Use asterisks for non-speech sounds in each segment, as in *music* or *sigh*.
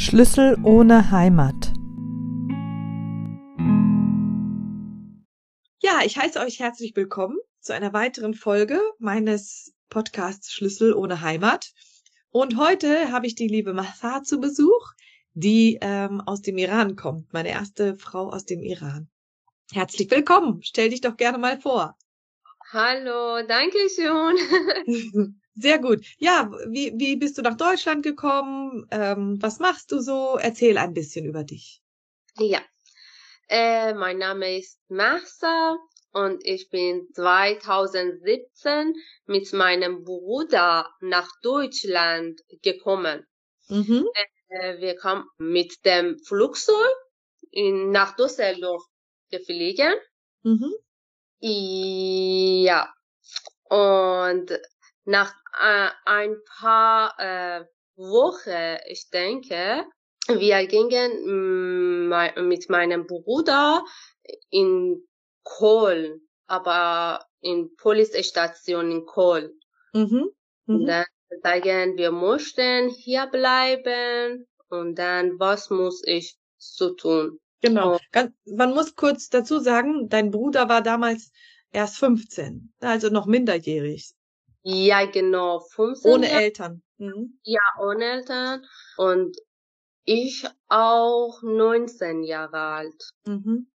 Schlüssel ohne Heimat. Ja, ich heiße euch herzlich willkommen zu einer weiteren Folge meines Podcasts Schlüssel ohne Heimat. Und heute habe ich die liebe Mahsa zu Besuch, die ähm, aus dem Iran kommt, meine erste Frau aus dem Iran. Herzlich willkommen. Stell dich doch gerne mal vor. Hallo, danke schön. *laughs* Sehr gut. Ja, wie, wie bist du nach Deutschland gekommen? Ähm, was machst du so? Erzähl ein bisschen über dich. Ja, äh, mein Name ist Mahsa und ich bin 2017 mit meinem Bruder nach Deutschland gekommen. Mhm. Äh, wir kamen mit dem Flugzeug in, nach Düsseldorf geflogen. Mhm. Ja, und nach äh, ein paar äh, Wochen, ich denke, wir gingen mm, mit meinem Bruder in Köln, aber in Polizeistation in Köln. Mhm. Mhm. Dann sagen, wir möchten hier bleiben und dann, was muss ich zu tun? Genau. Ganz, man muss kurz dazu sagen, dein Bruder war damals erst 15, also noch minderjährig. Ja, genau. 15 ohne Jahre. Eltern. Mhm. Ja, ohne Eltern. Und ich auch 19 Jahre alt. Mhm.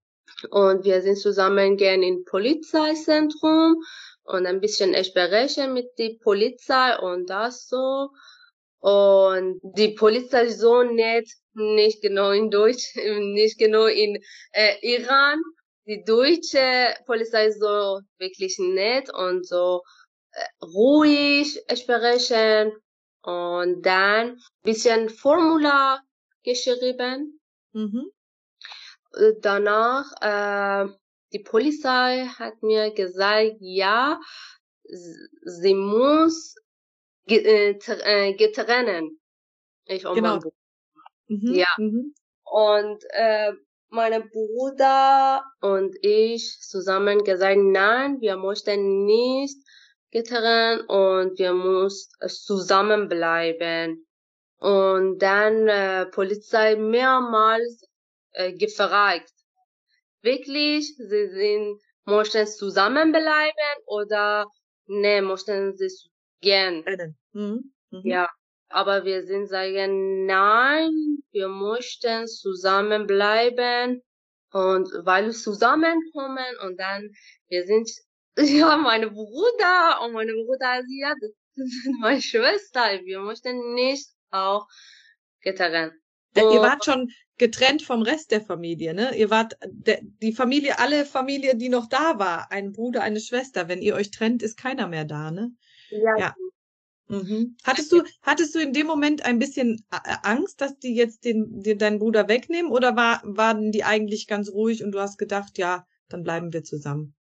Und wir sind zusammen gern im Polizeizentrum und ein bisschen sprechen mit der Polizei und das so. Und die Polizei ist so nett, nicht genau in Deutsch, *laughs* nicht genau in äh, Iran. Die deutsche Polizei ist so wirklich nett und so ruhig sprechen und dann bisschen Formular geschrieben. Mhm. Danach, äh, die Polizei hat mir gesagt, ja, sie muss äh, äh, getrennen. Ich und genau. mein Bruder. Mhm. Ja. Mhm. Und äh, meine Bruder und ich zusammen gesagt, nein, wir möchten nicht getrennt und wir mussten zusammenbleiben. Und dann äh, Polizei mehrmals äh, gefragt. Wirklich, sie sind, möchten zusammenbleiben oder ne, möchten sie gern. Mhm. Mhm. Ja, aber wir sind sagen, nein, wir möchten zusammenbleiben und weil wir zusammenkommen und dann wir sind ja, meine Bruder und meine Bruder, sie ja, *laughs* das sind meine Schwester. Wir möchten nicht auch getrennt. Ja, ihr wart schon getrennt vom Rest der Familie, ne? Ihr wart der, die Familie, alle Familie, die noch da war, ein Bruder, eine Schwester. Wenn ihr euch trennt, ist keiner mehr da, ne? Ja. ja. Mhm. Hattest du, hattest du in dem Moment ein bisschen äh, Angst, dass die jetzt den, den deinen Bruder wegnehmen, oder war, waren die eigentlich ganz ruhig und du hast gedacht, ja, dann bleiben wir zusammen?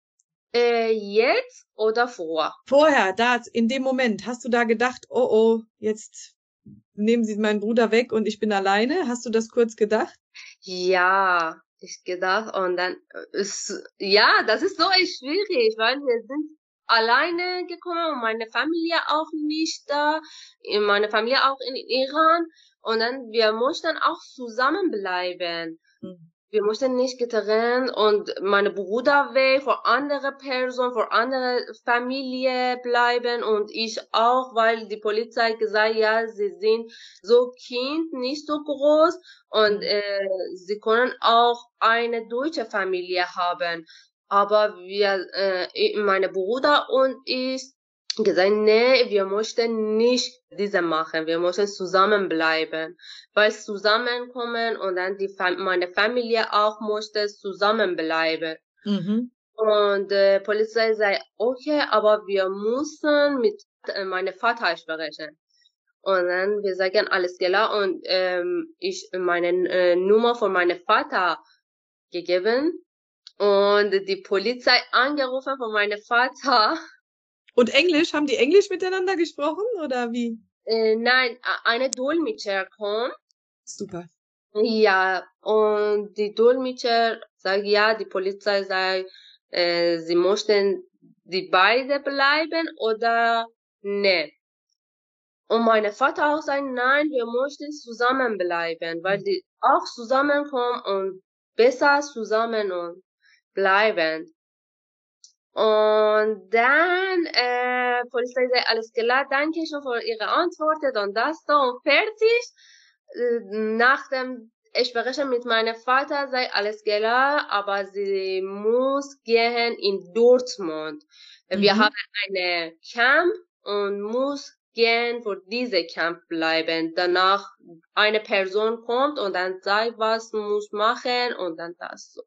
Äh, jetzt oder vor? Vorher, da, in dem Moment, hast du da gedacht, oh oh, jetzt nehmen sie meinen Bruder weg und ich bin alleine? Hast du das kurz gedacht? Ja, ich gedacht und dann ist, ja, das ist so echt schwierig, weil wir sind alleine gekommen und meine Familie auch nicht da, meine Familie auch in Iran und dann wir mussten auch zusammenbleiben. Hm wir mussten nicht getrennt und meine Bruder weg vor andere Person, vor andere Familie bleiben und ich auch, weil die Polizei gesagt, ja, sie sind so Kind, nicht so groß und äh, sie können auch eine deutsche Familie haben. Aber wir, äh, meine Bruder und ich gesagt, nee, wir möchten nicht diese machen, wir möchten zusammenbleiben, weil zusammenkommen und dann die meine Familie auch möchte zusammenbleiben. Mhm. Und äh, Polizei sagt, okay, aber wir müssen mit äh, meinem Vater sprechen. Und dann wir sagen alles klar und ähm, ich meine äh, Nummer von meinem Vater gegeben und die Polizei angerufen von meinem Vater und Englisch, haben die Englisch miteinander gesprochen oder wie? Äh, nein, eine Dolmetscher kommt. Super. Ja, und die Dolmetscher sagt, ja, die Polizei sagt, äh, sie möchten die beide bleiben oder ne. Und meine Vater auch sagen, nein, wir möchten zusammenbleiben, weil die auch zusammenkommen und besser zusammen und bleiben. Und dann, äh, Polizei sagt, alles klar, danke schon für Ihre Antwort und das so und fertig. Äh, nach dem ich spreche mit meinem Vater, sei alles klar, aber sie muss gehen in Dortmund. Mhm. Wir haben eine Camp und muss gehen für diese Camp bleiben. Danach eine Person kommt und dann sagt, was muss machen und dann das so.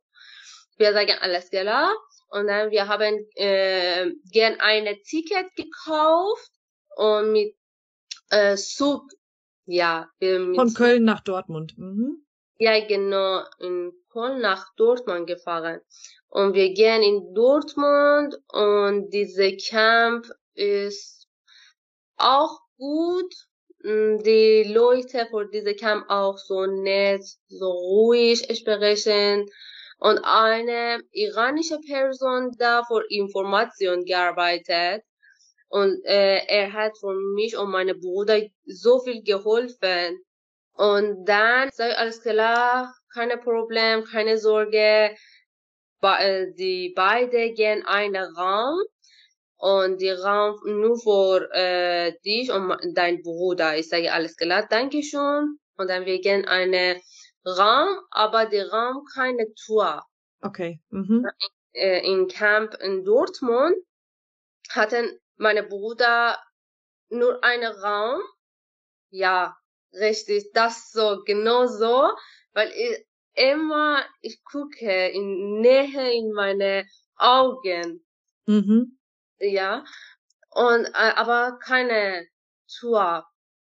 Wir sagen alles klar und dann wir haben äh, gern eine Ticket gekauft und mit äh, Zug ja. Von Köln nach Dortmund. Mhm. Ja, genau, in Köln nach Dortmund gefahren. Und wir gehen in Dortmund und diese Camp ist auch gut. Mm, die Leute vor diese Camp auch so nett, so ruhig sprechen. Und eine iranische Person da für Information gearbeitet. Und äh, er hat für mich und meine Bruder so viel geholfen. Und dann sage ich, alles klar, keine Problem, keine Sorge. Äh, die beide gehen einen Raum und die Raum nur für äh, dich und dein Bruder. Ich sage alles klar, danke schon. Und dann wir gehen einen Raum, aber der Raum keine Tour. Okay. Mhm. In, äh, in Camp in Dortmund hatten meine Bruder nur einen Raum. Ja, Richtig, das so, genau so, weil ich immer, ich gucke in Nähe in meine Augen. Mhm. Ja. Und, äh, aber keine Tour.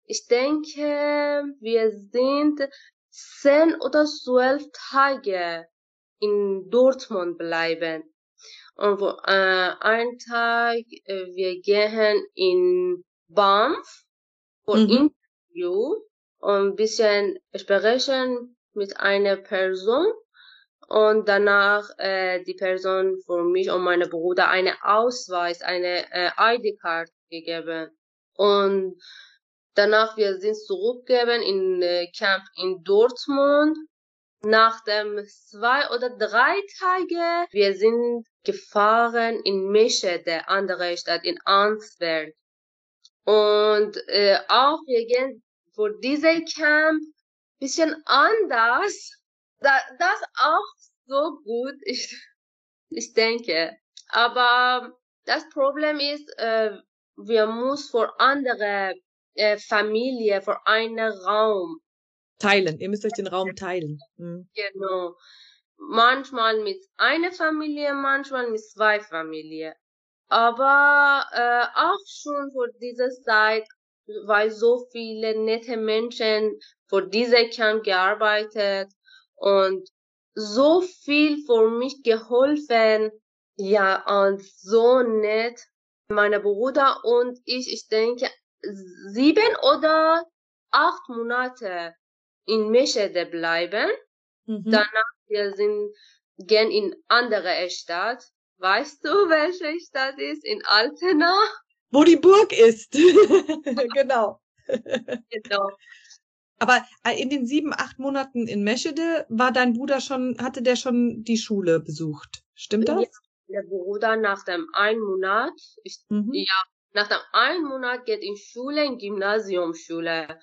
Ich denke, wir sind zehn oder zwölf Tage in Dortmund bleiben. Und wo, äh, ein Tag, äh, wir gehen in Banff für mhm. Interview und ein bisschen sprechen mit einer Person und danach äh, die Person für mich und meine Bruder eine Ausweis, eine äh, ID-Card gegeben. Und danach wir sind zurückgegeben in äh, Camp in Dortmund. Nach dem zwei oder drei Tage, wir sind gefahren in Meschede, andere Stadt in Ansberg. Und äh, auch wir gehen für diese Camp bisschen anders. Da, das auch so gut, *laughs* ich, ich denke. Aber das Problem ist, äh, wir muss für andere äh, Familie, für einen Raum teilen. Ihr müsst euch den Raum teilen. Mhm. Genau. Manchmal mit einer Familie, manchmal mit zwei Familien. Aber äh, auch schon für diese Zeit weil so viele nette Menschen für diese Camp gearbeitet und so viel für mich geholfen. Ja, und so nett. Meine Bruder und ich, ich denke, sieben oder acht Monate in Meschede bleiben. Mhm. Danach wir sind gehen in andere Stadt. Weißt du, *laughs* welche Stadt ist? In Altena? wo die Burg ist. *laughs* genau. genau. Aber äh, in den sieben, acht Monaten in Meschede war dein Bruder schon, hatte der schon die Schule besucht. Stimmt das? Ja, der Bruder nach dem einen Monat, ich, mhm. ja, nach dem einen Monat geht in Schule, in Gymnasiumschule.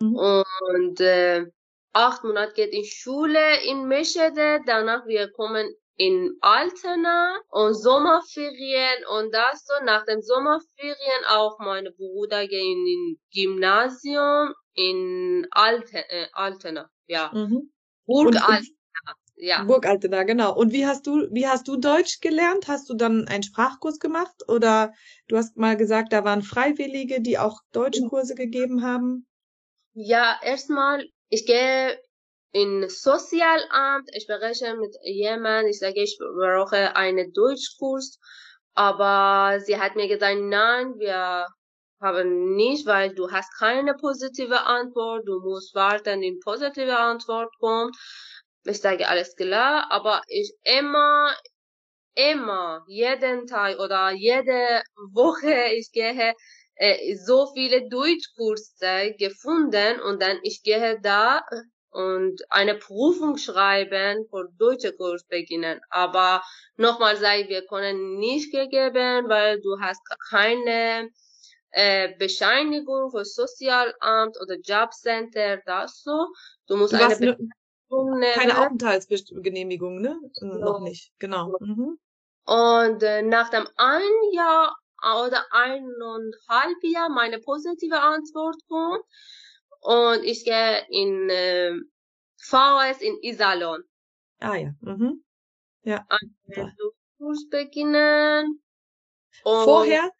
Mhm. Und äh, acht Monate geht in Schule in Meschede, danach wir kommen in Altena und Sommerferien und das so nach den Sommerferien auch meine Bruder gehen in Gymnasium in Alte, äh, Altena, ja. Mhm. Burg Altena, ja. Burg Altena, genau. Und wie hast du, wie hast du Deutsch gelernt? Hast du dann einen Sprachkurs gemacht oder du hast mal gesagt, da waren Freiwillige, die auch Deutschkurse gegeben haben? Ja, erstmal, ich gehe in Sozialamt, ich spreche mit jemandem, ich sage, ich brauche einen Deutschkurs, aber sie hat mir gesagt, nein, wir haben nicht, weil du hast keine positive Antwort, du musst warten, die positive Antwort kommt. Ich sage, alles klar, aber ich immer, immer, jeden Tag oder jede Woche, ich gehe äh, so viele Deutschkurse gefunden und dann ich gehe da und eine Prüfung schreiben für deutsche Kurs beginnen. Aber nochmal sei, wir können nicht gegeben, weil du hast keine äh, Bescheinigung für Sozialamt oder Jobcenter, das so. Du musst du eine Bescheinigung nehmen. Keine Aufenthaltsgenehmigung, ne? So. Noch nicht, genau. Mhm. Und äh, nach dem ein Jahr oder eineinhalb Jahr meine positive Antwort kommt, und ich gehe in äh, VS in Isalon. Ah ja. Mhm. Ja. Einen Kurs beginnen. Und vorher,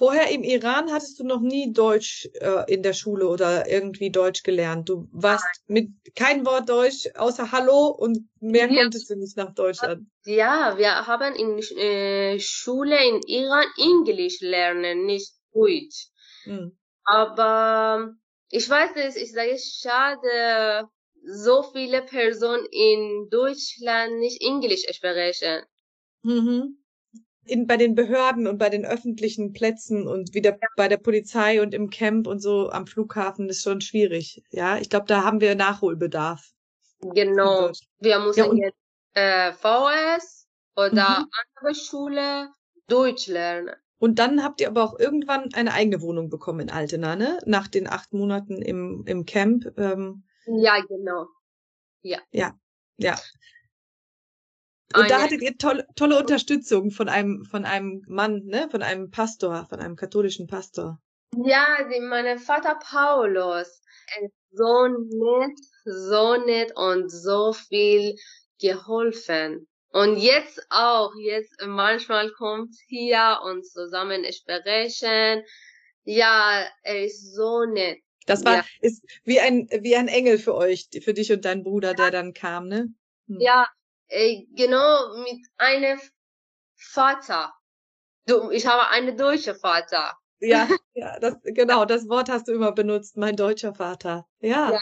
vorher im Iran hattest du noch nie Deutsch äh, in der Schule oder irgendwie Deutsch gelernt. Du warst mit kein Wort Deutsch außer Hallo und mehr ja. konntest du nicht nach Deutschland. Ja, wir haben in äh, Schule in Iran Englisch lernen, nicht Deutsch. Mhm. Aber ich weiß nicht, ich sage schade, so viele Personen in Deutschland nicht Englisch sprechen. Mhm. In, bei den Behörden und bei den öffentlichen Plätzen und wieder bei der Polizei und im Camp und so am Flughafen ist schon schwierig. Ja, ich glaube, da haben wir Nachholbedarf. Genau. Wir müssen ja, jetzt äh, VS oder mhm. andere Schule Deutsch lernen. Und dann habt ihr aber auch irgendwann eine eigene Wohnung bekommen in Altena, ne? Nach den acht Monaten im, im Camp. Ähm. Ja, genau. Ja. Ja, ja. Und eine. da hattet ihr tolle, tolle Unterstützung von einem, von einem Mann, ne? Von einem Pastor, von einem katholischen Pastor. Ja, die, mein Vater Paulus. Er ist so nett, so nett und so viel geholfen. Und jetzt auch, jetzt manchmal kommt hier und zusammen sprechen. Ja, er ist so nett. Das war, ja. ist wie ein, wie ein Engel für euch, für dich und deinen Bruder, der dann kam, ne? Hm. Ja, äh, genau, mit einem Vater. Du, ich habe einen deutschen Vater. Ja, *laughs* ja, das, genau, das Wort hast du immer benutzt, mein deutscher Vater. Ja. ja.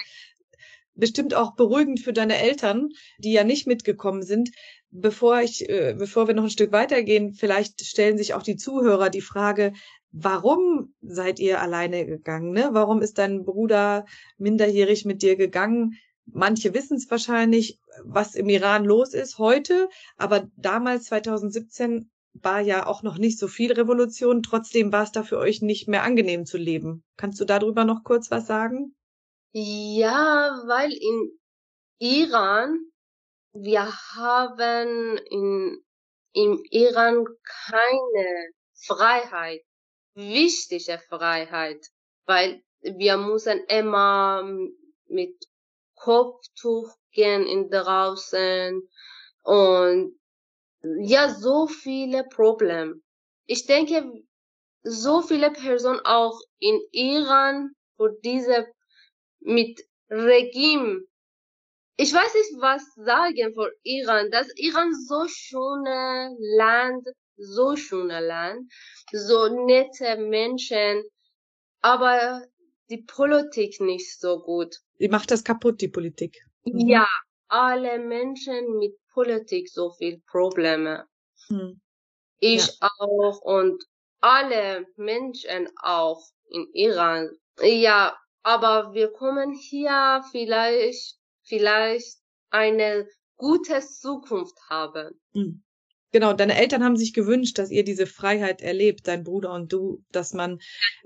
Bestimmt auch beruhigend für deine Eltern, die ja nicht mitgekommen sind, bevor ich, äh, bevor wir noch ein Stück weitergehen, vielleicht stellen sich auch die Zuhörer die Frage, warum seid ihr alleine gegangen? Ne? Warum ist dein Bruder minderjährig mit dir gegangen? Manche wissen es wahrscheinlich, was im Iran los ist heute, aber damals 2017 war ja auch noch nicht so viel Revolution. Trotzdem war es da für euch nicht mehr angenehm zu leben. Kannst du darüber noch kurz was sagen? Ja, weil in Iran wir haben in, im Iran keine Freiheit, wichtige Freiheit, weil wir müssen immer mit Kopftuch gehen in draußen und ja, so viele Probleme. Ich denke, so viele Personen auch in Iran, wo diese mit Regime ich weiß nicht, was sagen für Iran. Das Iran so schöne Land, so schöne Land, so nette Menschen, aber die Politik nicht so gut. Die macht das kaputt, die Politik. Mhm. Ja, alle Menschen mit Politik so viel Probleme. Hm. Ich ja. auch und alle Menschen auch in Iran. Ja, aber wir kommen hier vielleicht vielleicht eine gute Zukunft haben. Mhm. Genau, deine Eltern haben sich gewünscht, dass ihr diese Freiheit erlebt, dein Bruder und du, dass man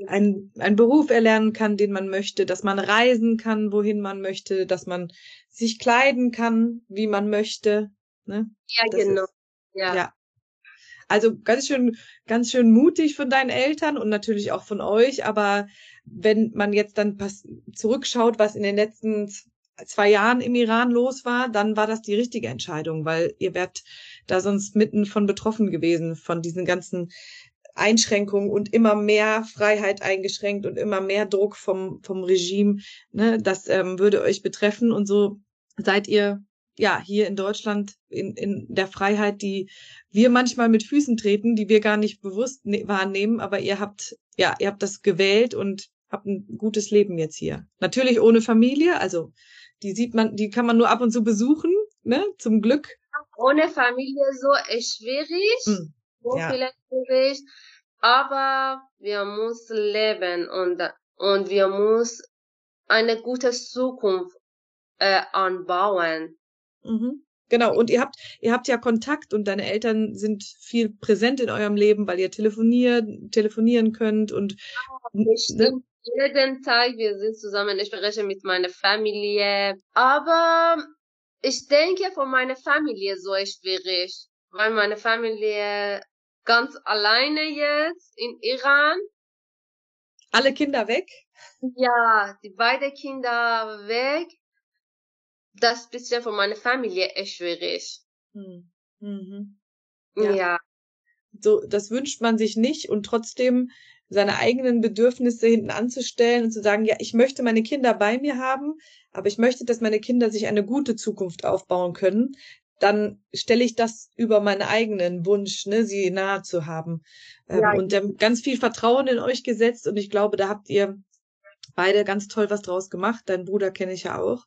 einen, einen Beruf erlernen kann, den man möchte, dass man reisen kann, wohin man möchte, dass man sich kleiden kann, wie man möchte. Ne? Ja, das genau. Ist, ja. ja. Also ganz schön, ganz schön mutig von deinen Eltern und natürlich auch von euch. Aber wenn man jetzt dann zurückschaut, was in den letzten zwei Jahren im Iran los war, dann war das die richtige Entscheidung, weil ihr wärt da sonst mitten von betroffen gewesen, von diesen ganzen Einschränkungen und immer mehr Freiheit eingeschränkt und immer mehr Druck vom, vom Regime. Ne? Das ähm, würde euch betreffen und so seid ihr ja hier in Deutschland in, in der Freiheit, die wir manchmal mit Füßen treten, die wir gar nicht bewusst ne wahrnehmen, aber ihr habt ja, ihr habt das gewählt und habt ein gutes Leben jetzt hier. Natürlich ohne Familie, also die sieht man, die kann man nur ab und zu besuchen, ne? Zum Glück. Ohne Familie so schwierig, hm. so ja. vielleicht schwierig. aber wir müssen leben und, und wir müssen eine gute Zukunft äh, anbauen. Mhm. Genau, und ihr habt, ihr habt ja Kontakt und deine Eltern sind viel präsent in eurem Leben, weil ihr telefoniert, telefonieren könnt und ne? jeden Tag wir sind zusammen, ich spreche mit meiner Familie. Aber ich denke von meiner Familie so schwierig, weil meine Familie ganz alleine jetzt in Iran. Alle Kinder weg? Ja, die beiden Kinder weg das bisschen von meiner Familie ist schwierig. Hm. Mhm. Ja. ja. So, das wünscht man sich nicht und trotzdem seine eigenen Bedürfnisse hinten anzustellen und zu sagen, ja, ich möchte meine Kinder bei mir haben, aber ich möchte, dass meine Kinder sich eine gute Zukunft aufbauen können, dann stelle ich das über meinen eigenen Wunsch, ne, sie nahe zu haben. Ähm, ja, und ähm, ganz viel Vertrauen in euch gesetzt und ich glaube, da habt ihr beide ganz toll was draus gemacht. Dein Bruder kenne ich ja auch.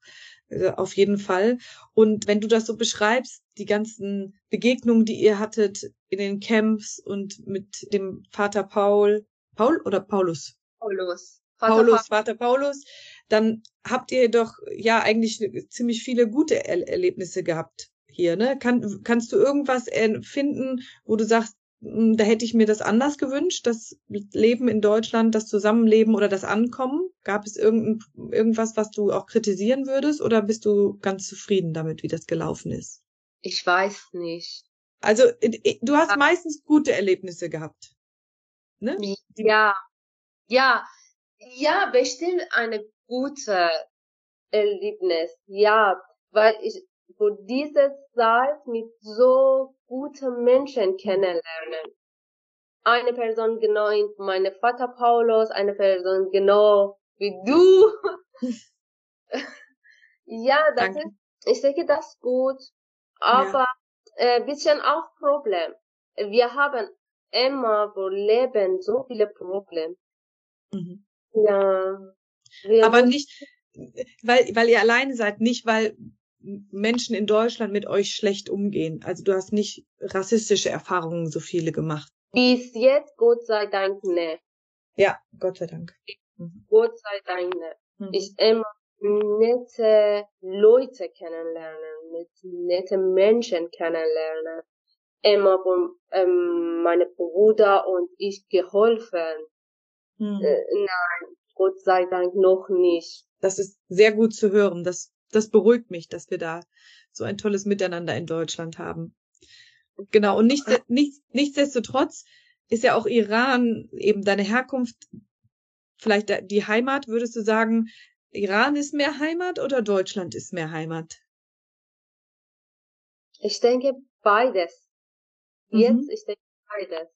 Äh, auf jeden Fall. Und wenn du das so beschreibst, die ganzen Begegnungen, die ihr hattet in den Camps und mit dem Vater Paul, Paul oder Paulus? Paulus. Vater Paulus, pa Vater Paulus, dann habt ihr doch ja eigentlich ziemlich viele gute er Erlebnisse gehabt hier, ne? Kann, kannst du irgendwas finden, wo du sagst, hm, da hätte ich mir das anders gewünscht, das Leben in Deutschland, das Zusammenleben oder das Ankommen? Gab es irgendein, irgendwas, was du auch kritisieren würdest oder bist du ganz zufrieden damit, wie das gelaufen ist? Ich weiß nicht. Also du hast meistens gute Erlebnisse gehabt. Ne? Ja, ja, ja, bestimmt eine gute Erlebnis. Ja, weil ich wo diese Zeit mit so guten Menschen kennenlernen. Eine Person genau in meine Vater Paulus, eine Person genau wie du. *laughs* ja, das Danke. ist, ich denke, das ist gut, aber ja. äh, bisschen auch Problem. Wir haben immer wo Leben so viele Probleme. Mhm. Ja. aber nicht, weil, weil ihr alleine seid, nicht weil Menschen in Deutschland mit euch schlecht umgehen. Also du hast nicht rassistische Erfahrungen so viele gemacht. Bis jetzt, Gott sei Dank, ne. Ja, Gott sei Dank. Mhm. Gott sei Dank, ne. Mhm. Ich immer nette Leute kennenlernen, mit nette Menschen kennenlernen. Immer von ähm, meine Bruder und ich geholfen. Mhm. Äh, nein, Gott sei Dank noch nicht. Das ist sehr gut zu hören. Das das beruhigt mich, dass wir da so ein tolles Miteinander in Deutschland haben. Genau. Und nichts, nichts, nichtsdestotrotz ist ja auch Iran eben deine Herkunft, vielleicht die Heimat, würdest du sagen, Iran ist mehr Heimat oder Deutschland ist mehr Heimat? Ich denke beides. Jetzt, mhm. ich denke beides.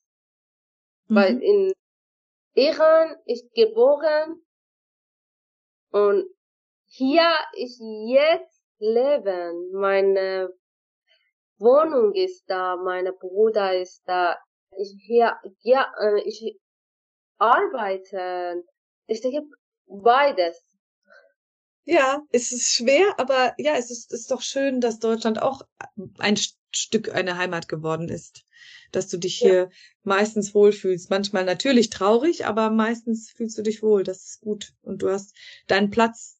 Mhm. Weil in Iran ist geboren und hier ist jetzt Leben. Meine Wohnung ist da, meine Bruder ist da. Ich hier, ja, äh, ich arbeite. Ich denke beides. Ja, es ist schwer, aber ja, es ist, ist doch schön, dass Deutschland auch ein Stück eine Heimat geworden ist. Dass du dich hier ja. meistens wohlfühlst. Manchmal natürlich traurig, aber meistens fühlst du dich wohl. Das ist gut. Und du hast deinen Platz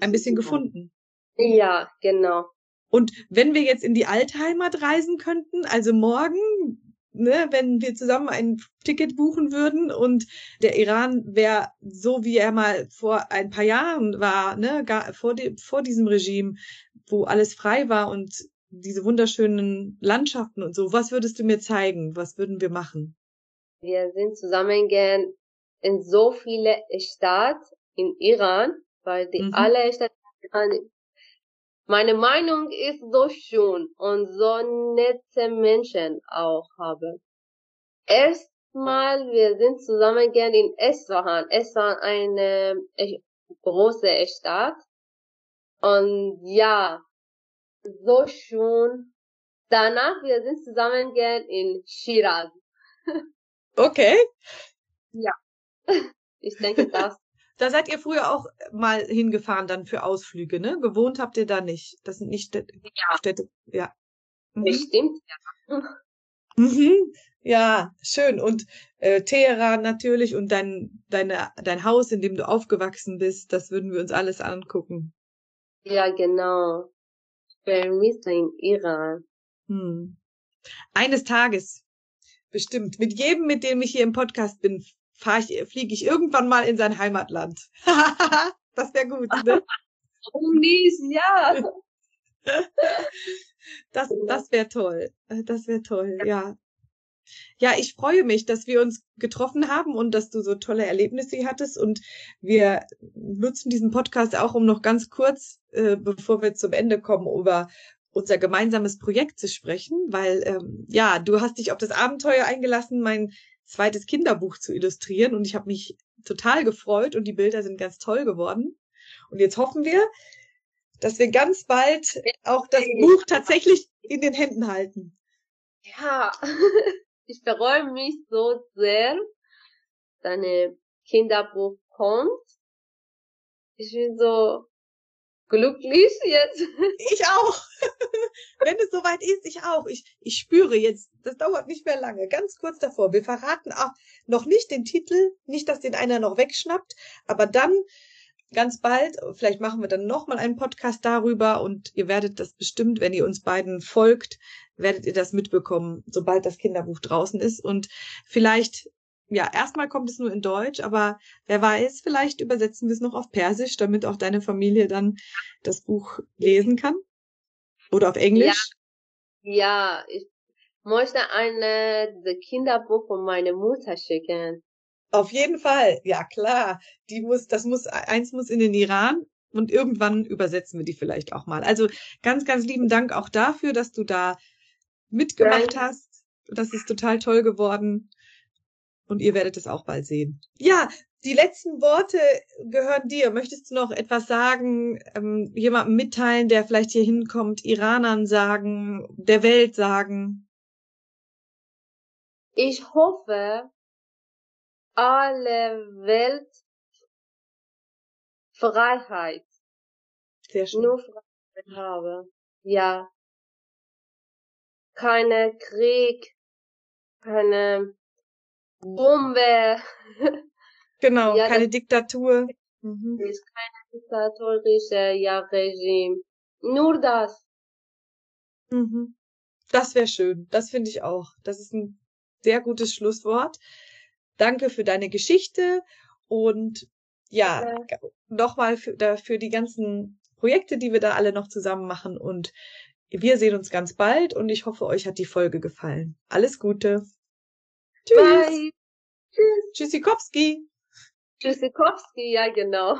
ein bisschen gefunden. Ja, genau. Und wenn wir jetzt in die Altheimat reisen könnten, also morgen, ne, wenn wir zusammen ein Ticket buchen würden und der Iran wäre so, wie er mal vor ein paar Jahren war, ne, gar vor, dem, vor diesem Regime, wo alles frei war und diese wunderschönen Landschaften und so, was würdest du mir zeigen? Was würden wir machen? Wir sind zusammen gern in so viele Städte in Iran weil die mhm. alle meine Meinung ist so schön und so nette Menschen auch haben. Erstmal, wir sind zusammen gern in Esfahan. Esfahan eine große Stadt. Und ja, so schön. Danach, wir sind zusammen gern in Shiraz. Okay. Ja. *laughs* Ich denke, das *laughs* da seid ihr früher auch mal hingefahren dann für Ausflüge, ne? Gewohnt habt ihr da nicht. Das sind nicht Städte. Ja. Städte. Ja. Mhm. Bestimmt, ja. *laughs* Mhm. Ja, schön. Und äh, Teheran natürlich und dein, deine, dein Haus, in dem du aufgewachsen bist, das würden wir uns alles angucken. Ja, genau. In Iran. Hm. Eines Tages, bestimmt, mit jedem, mit dem ich hier im Podcast bin, fahr ich, fliege ich irgendwann mal in sein Heimatland. *laughs* das wäre gut, ne? *laughs* Oh, mies, ja. *laughs* Das, das wäre toll. Das wäre toll, ja. Ja, ich freue mich, dass wir uns getroffen haben und dass du so tolle Erlebnisse hattest. Und wir nutzen diesen Podcast auch, um noch ganz kurz, äh, bevor wir zum Ende kommen, über unser gemeinsames Projekt zu sprechen, weil ähm, ja, du hast dich auf das Abenteuer eingelassen, mein zweites Kinderbuch zu illustrieren und ich habe mich total gefreut und die Bilder sind ganz toll geworden. Und jetzt hoffen wir, dass wir ganz bald auch das Buch tatsächlich in den Händen halten. Ja, *laughs* ich freue mich so sehr, deine Kinderbuch kommt. Ich bin so glücklich jetzt. *laughs* Ich auch. *laughs* Wenn es soweit ist, ich auch. Ich, ich spüre jetzt, das dauert nicht mehr lange, ganz kurz davor. Wir verraten auch noch nicht den Titel, nicht, dass den einer noch wegschnappt, aber dann ganz bald, vielleicht machen wir dann nochmal einen Podcast darüber und ihr werdet das bestimmt, wenn ihr uns beiden folgt, werdet ihr das mitbekommen, sobald das Kinderbuch draußen ist und vielleicht ja, erstmal kommt es nur in Deutsch, aber wer weiß, vielleicht übersetzen wir es noch auf Persisch, damit auch deine Familie dann das Buch lesen kann. Oder auf Englisch. Ja, ja ich möchte eine Kinderbuch von meiner Mutter schicken. Auf jeden Fall, ja klar. Die muss, das muss, eins muss in den Iran und irgendwann übersetzen wir die vielleicht auch mal. Also ganz, ganz lieben Dank auch dafür, dass du da mitgemacht Danke. hast. Das ist total toll geworden. Und ihr werdet es auch bald sehen. Ja, die letzten Worte gehören dir. Möchtest du noch etwas sagen, ähm, jemandem mitteilen, der vielleicht hier hinkommt, Iranern sagen, der Welt sagen? Ich hoffe, alle Welt Freiheit. Sehr schön. Nur Freiheit habe. Ja. Keine Krieg, keine Bombe. *laughs* Genau, ja, keine Diktatur. Mhm. Ist keine diktatorische ja, Regime. Nur das. Mhm. Das wäre schön. Das finde ich auch. Das ist ein sehr gutes Schlusswort. Danke für deine Geschichte und ja, ja. nochmal für, für die ganzen Projekte, die wir da alle noch zusammen machen und wir sehen uns ganz bald und ich hoffe, euch hat die Folge gefallen. Alles Gute. Tschüss. Bye. Tschüss. Tschüssikowski. Tschüssikowski, ja genau.